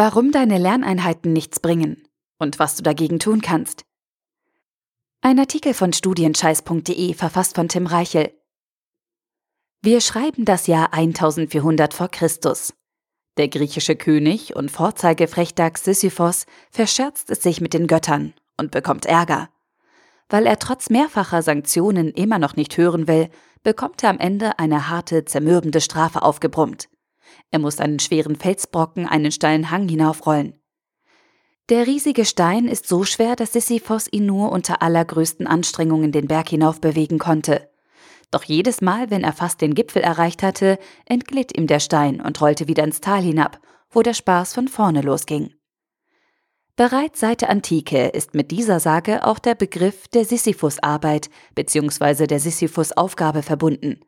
Warum deine Lerneinheiten nichts bringen und was du dagegen tun kannst. Ein Artikel von studienscheiß.de verfasst von Tim Reichel. Wir schreiben das Jahr 1400 vor Christus. Der griechische König und Vorzeigefrechdachs Sisyphos verscherzt es sich mit den Göttern und bekommt Ärger. Weil er trotz mehrfacher Sanktionen immer noch nicht hören will, bekommt er am Ende eine harte, zermürbende Strafe aufgebrummt. Er muss einen schweren Felsbrocken einen steilen Hang hinaufrollen. Der riesige Stein ist so schwer, dass Sisyphos ihn nur unter allergrößten Anstrengungen den Berg hinauf bewegen konnte. Doch jedes Mal, wenn er fast den Gipfel erreicht hatte, entglitt ihm der Stein und rollte wieder ins Tal hinab, wo der Spaß von vorne losging. Bereits seit der Antike ist mit dieser Sage auch der Begriff der Sisyphus-Arbeit bzw. der Sisyphus-Aufgabe verbunden.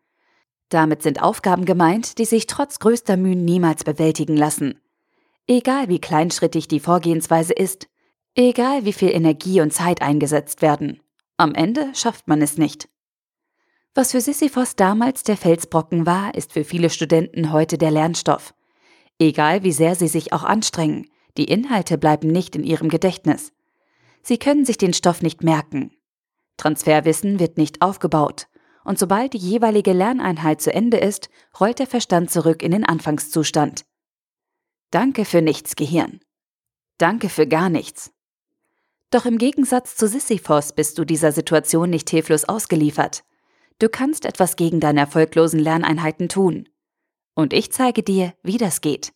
Damit sind Aufgaben gemeint, die sich trotz größter Mühen niemals bewältigen lassen. Egal wie kleinschrittig die Vorgehensweise ist, egal wie viel Energie und Zeit eingesetzt werden, am Ende schafft man es nicht. Was für Sisyphos damals der Felsbrocken war, ist für viele Studenten heute der Lernstoff. Egal wie sehr sie sich auch anstrengen, die Inhalte bleiben nicht in ihrem Gedächtnis. Sie können sich den Stoff nicht merken. Transferwissen wird nicht aufgebaut und sobald die jeweilige Lerneinheit zu Ende ist, rollt der Verstand zurück in den Anfangszustand. Danke für nichts, Gehirn. Danke für gar nichts. Doch im Gegensatz zu Sisyphos bist du dieser Situation nicht hilflos ausgeliefert. Du kannst etwas gegen deine erfolglosen Lerneinheiten tun. Und ich zeige dir, wie das geht.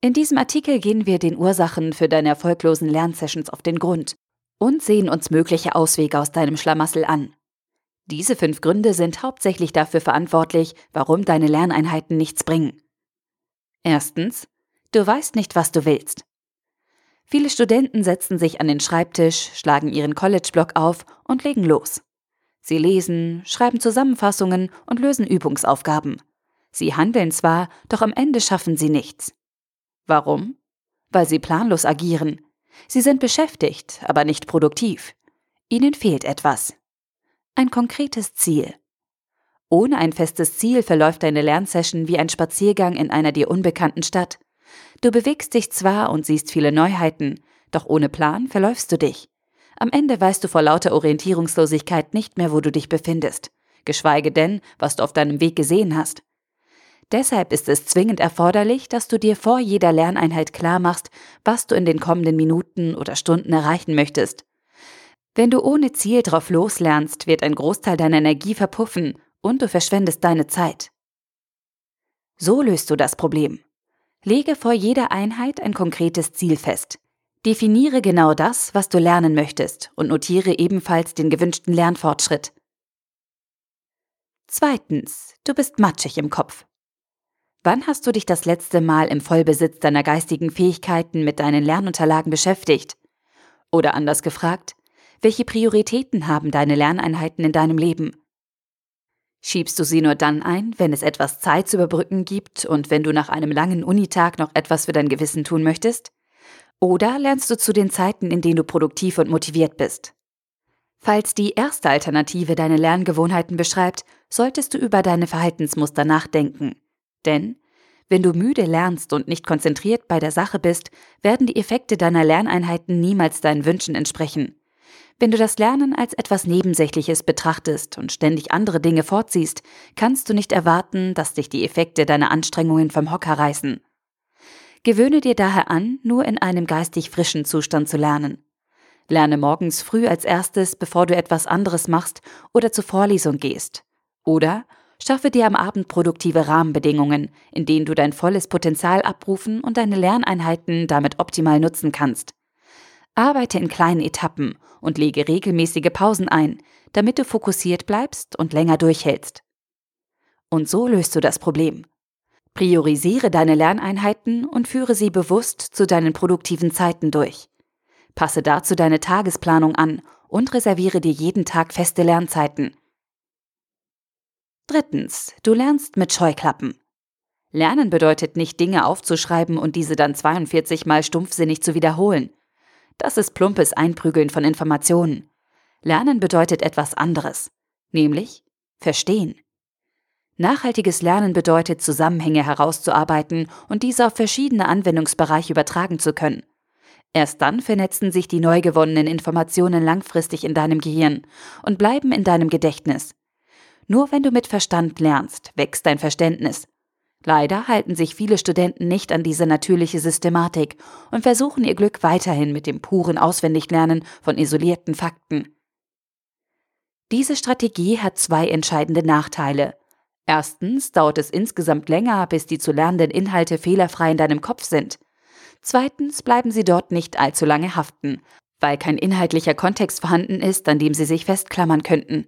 In diesem Artikel gehen wir den Ursachen für deine erfolglosen Lernsessions auf den Grund und sehen uns mögliche Auswege aus deinem Schlamassel an. Diese fünf Gründe sind hauptsächlich dafür verantwortlich, warum deine Lerneinheiten nichts bringen. Erstens, du weißt nicht, was du willst. Viele Studenten setzen sich an den Schreibtisch, schlagen ihren College-Blog auf und legen los. Sie lesen, schreiben Zusammenfassungen und lösen Übungsaufgaben. Sie handeln zwar, doch am Ende schaffen sie nichts. Warum? Weil sie planlos agieren. Sie sind beschäftigt, aber nicht produktiv. Ihnen fehlt etwas ein konkretes Ziel. Ohne ein festes Ziel verläuft deine Lernsession wie ein Spaziergang in einer dir unbekannten Stadt. Du bewegst dich zwar und siehst viele Neuheiten, doch ohne Plan verläufst du dich. Am Ende weißt du vor lauter Orientierungslosigkeit nicht mehr, wo du dich befindest, geschweige denn, was du auf deinem Weg gesehen hast. Deshalb ist es zwingend erforderlich, dass du dir vor jeder Lerneinheit klar machst, was du in den kommenden Minuten oder Stunden erreichen möchtest wenn du ohne Ziel drauf loslernst, wird ein Großteil deiner Energie verpuffen und du verschwendest deine Zeit. So löst du das Problem. Lege vor jeder Einheit ein konkretes Ziel fest. Definiere genau das, was du lernen möchtest und notiere ebenfalls den gewünschten Lernfortschritt. Zweitens, du bist matschig im Kopf. Wann hast du dich das letzte Mal im Vollbesitz deiner geistigen Fähigkeiten mit deinen Lernunterlagen beschäftigt? Oder anders gefragt, welche Prioritäten haben deine Lerneinheiten in deinem Leben? Schiebst du sie nur dann ein, wenn es etwas Zeit zu überbrücken gibt und wenn du nach einem langen Unitag noch etwas für dein Gewissen tun möchtest? Oder lernst du zu den Zeiten, in denen du produktiv und motiviert bist? Falls die erste Alternative deine Lerngewohnheiten beschreibt, solltest du über deine Verhaltensmuster nachdenken. Denn wenn du müde lernst und nicht konzentriert bei der Sache bist, werden die Effekte deiner Lerneinheiten niemals deinen Wünschen entsprechen. Wenn du das Lernen als etwas Nebensächliches betrachtest und ständig andere Dinge vorziehst, kannst du nicht erwarten, dass dich die Effekte deiner Anstrengungen vom Hocker reißen. Gewöhne dir daher an, nur in einem geistig frischen Zustand zu lernen. Lerne morgens früh als erstes, bevor du etwas anderes machst oder zur Vorlesung gehst. Oder schaffe dir am Abend produktive Rahmenbedingungen, in denen du dein volles Potenzial abrufen und deine Lerneinheiten damit optimal nutzen kannst. Arbeite in kleinen Etappen und lege regelmäßige Pausen ein, damit du fokussiert bleibst und länger durchhältst. Und so löst du das Problem. Priorisiere deine Lerneinheiten und führe sie bewusst zu deinen produktiven Zeiten durch. Passe dazu deine Tagesplanung an und reserviere dir jeden Tag feste Lernzeiten. Drittens, du lernst mit Scheuklappen. Lernen bedeutet nicht Dinge aufzuschreiben und diese dann 42 mal stumpfsinnig zu wiederholen. Das ist plumpes Einprügeln von Informationen. Lernen bedeutet etwas anderes, nämlich verstehen. Nachhaltiges Lernen bedeutet, Zusammenhänge herauszuarbeiten und diese auf verschiedene Anwendungsbereiche übertragen zu können. Erst dann vernetzen sich die neu gewonnenen Informationen langfristig in deinem Gehirn und bleiben in deinem Gedächtnis. Nur wenn du mit Verstand lernst, wächst dein Verständnis. Leider halten sich viele Studenten nicht an diese natürliche Systematik und versuchen ihr Glück weiterhin mit dem puren Auswendiglernen von isolierten Fakten. Diese Strategie hat zwei entscheidende Nachteile. Erstens dauert es insgesamt länger, bis die zu lernenden Inhalte fehlerfrei in deinem Kopf sind. Zweitens bleiben sie dort nicht allzu lange haften, weil kein inhaltlicher Kontext vorhanden ist, an dem sie sich festklammern könnten.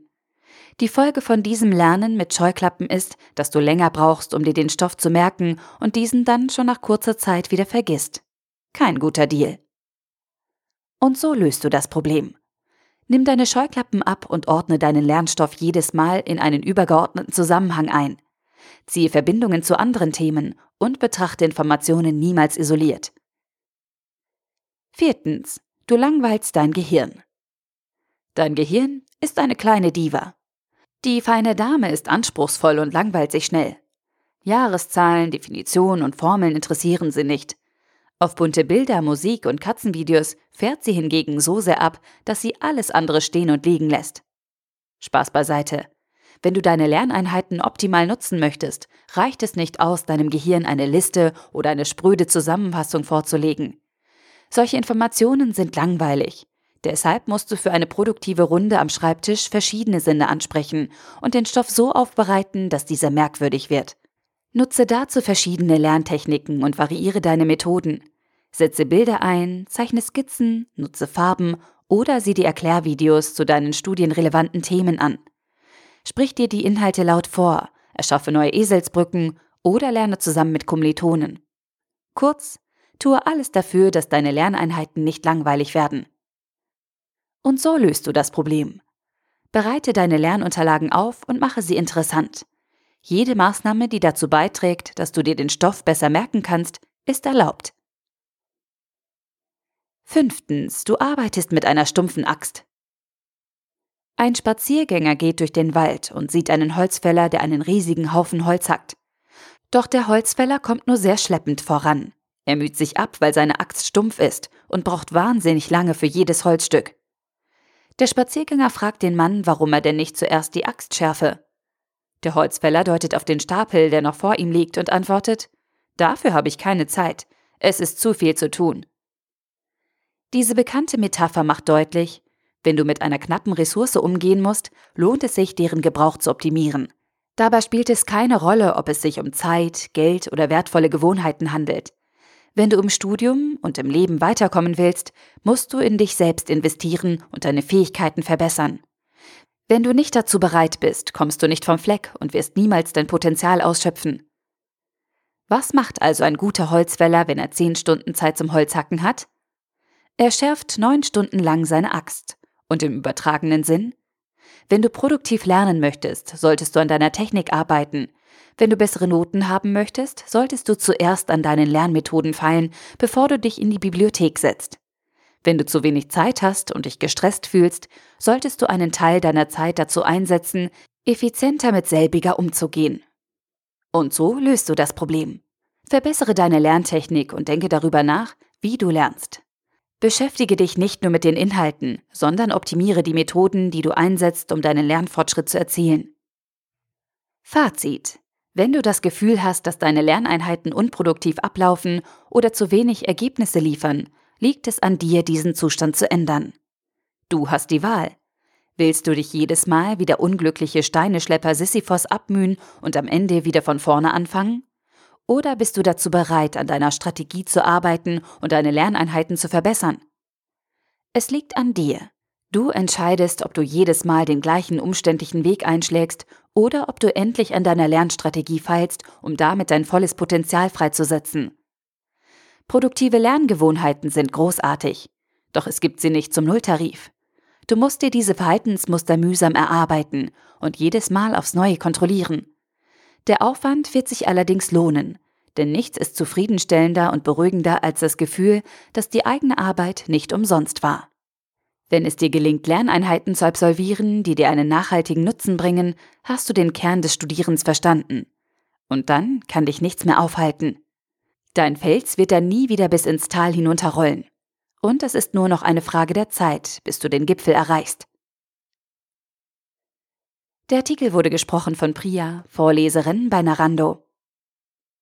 Die Folge von diesem Lernen mit Scheuklappen ist, dass du länger brauchst, um dir den Stoff zu merken und diesen dann schon nach kurzer Zeit wieder vergisst. Kein guter Deal. Und so löst du das Problem. Nimm deine Scheuklappen ab und ordne deinen Lernstoff jedes Mal in einen übergeordneten Zusammenhang ein. Ziehe Verbindungen zu anderen Themen und betrachte Informationen niemals isoliert. Viertens. Du langweilst dein Gehirn. Dein Gehirn ist eine kleine Diva. Die feine Dame ist anspruchsvoll und langweilt sich schnell. Jahreszahlen, Definitionen und Formeln interessieren sie nicht. Auf bunte Bilder, Musik und Katzenvideos fährt sie hingegen so sehr ab, dass sie alles andere stehen und liegen lässt. Spaß beiseite. Wenn du deine Lerneinheiten optimal nutzen möchtest, reicht es nicht aus, deinem Gehirn eine Liste oder eine spröde Zusammenfassung vorzulegen. Solche Informationen sind langweilig. Deshalb musst du für eine produktive Runde am Schreibtisch verschiedene Sinne ansprechen und den Stoff so aufbereiten, dass dieser merkwürdig wird. Nutze dazu verschiedene Lerntechniken und variiere deine Methoden. Setze Bilder ein, zeichne Skizzen, nutze Farben oder sieh die Erklärvideos zu deinen studienrelevanten Themen an. Sprich dir die Inhalte laut vor, erschaffe neue Eselsbrücken oder lerne zusammen mit Kommilitonen. Kurz, tue alles dafür, dass deine Lerneinheiten nicht langweilig werden. Und so löst du das Problem. Bereite deine Lernunterlagen auf und mache sie interessant. Jede Maßnahme, die dazu beiträgt, dass du dir den Stoff besser merken kannst, ist erlaubt. Fünftens, du arbeitest mit einer stumpfen Axt. Ein Spaziergänger geht durch den Wald und sieht einen Holzfäller, der einen riesigen Haufen Holz hackt. Doch der Holzfäller kommt nur sehr schleppend voran. Er müht sich ab, weil seine Axt stumpf ist und braucht wahnsinnig lange für jedes Holzstück. Der Spaziergänger fragt den Mann, warum er denn nicht zuerst die Axt schärfe. Der Holzfäller deutet auf den Stapel, der noch vor ihm liegt, und antwortet Dafür habe ich keine Zeit, es ist zu viel zu tun. Diese bekannte Metapher macht deutlich, wenn du mit einer knappen Ressource umgehen musst, lohnt es sich, deren Gebrauch zu optimieren. Dabei spielt es keine Rolle, ob es sich um Zeit, Geld oder wertvolle Gewohnheiten handelt. Wenn du im Studium und im Leben weiterkommen willst, musst du in dich selbst investieren und deine Fähigkeiten verbessern. Wenn du nicht dazu bereit bist, kommst du nicht vom Fleck und wirst niemals dein Potenzial ausschöpfen. Was macht also ein guter Holzfäller, wenn er zehn Stunden Zeit zum Holzhacken hat? Er schärft neun Stunden lang seine Axt. Und im übertragenen Sinn? Wenn du produktiv lernen möchtest, solltest du an deiner Technik arbeiten. Wenn du bessere Noten haben möchtest, solltest du zuerst an deinen Lernmethoden feilen, bevor du dich in die Bibliothek setzt. Wenn du zu wenig Zeit hast und dich gestresst fühlst, solltest du einen Teil deiner Zeit dazu einsetzen, effizienter mit selbiger umzugehen. Und so löst du das Problem. Verbessere deine Lerntechnik und denke darüber nach, wie du lernst. Beschäftige dich nicht nur mit den Inhalten, sondern optimiere die Methoden, die du einsetzt, um deinen Lernfortschritt zu erzielen. Fazit. Wenn du das Gefühl hast, dass deine Lerneinheiten unproduktiv ablaufen oder zu wenig Ergebnisse liefern, liegt es an dir, diesen Zustand zu ändern. Du hast die Wahl. Willst du dich jedes Mal wie der unglückliche Steineschlepper Sisyphos abmühen und am Ende wieder von vorne anfangen? Oder bist du dazu bereit, an deiner Strategie zu arbeiten und deine Lerneinheiten zu verbessern? Es liegt an dir. Du entscheidest, ob du jedes Mal den gleichen umständlichen Weg einschlägst oder ob du endlich an deiner Lernstrategie feilst, um damit dein volles Potenzial freizusetzen. Produktive Lerngewohnheiten sind großartig, doch es gibt sie nicht zum Nulltarif. Du musst dir diese Verhaltensmuster mühsam erarbeiten und jedes Mal aufs Neue kontrollieren. Der Aufwand wird sich allerdings lohnen, denn nichts ist zufriedenstellender und beruhigender als das Gefühl, dass die eigene Arbeit nicht umsonst war. Wenn es dir gelingt, Lerneinheiten zu absolvieren, die dir einen nachhaltigen Nutzen bringen, hast du den Kern des Studierens verstanden. Und dann kann dich nichts mehr aufhalten. Dein Fels wird dann nie wieder bis ins Tal hinunterrollen. Und es ist nur noch eine Frage der Zeit, bis du den Gipfel erreichst. Der Artikel wurde gesprochen von Priya, Vorleserin bei Narando.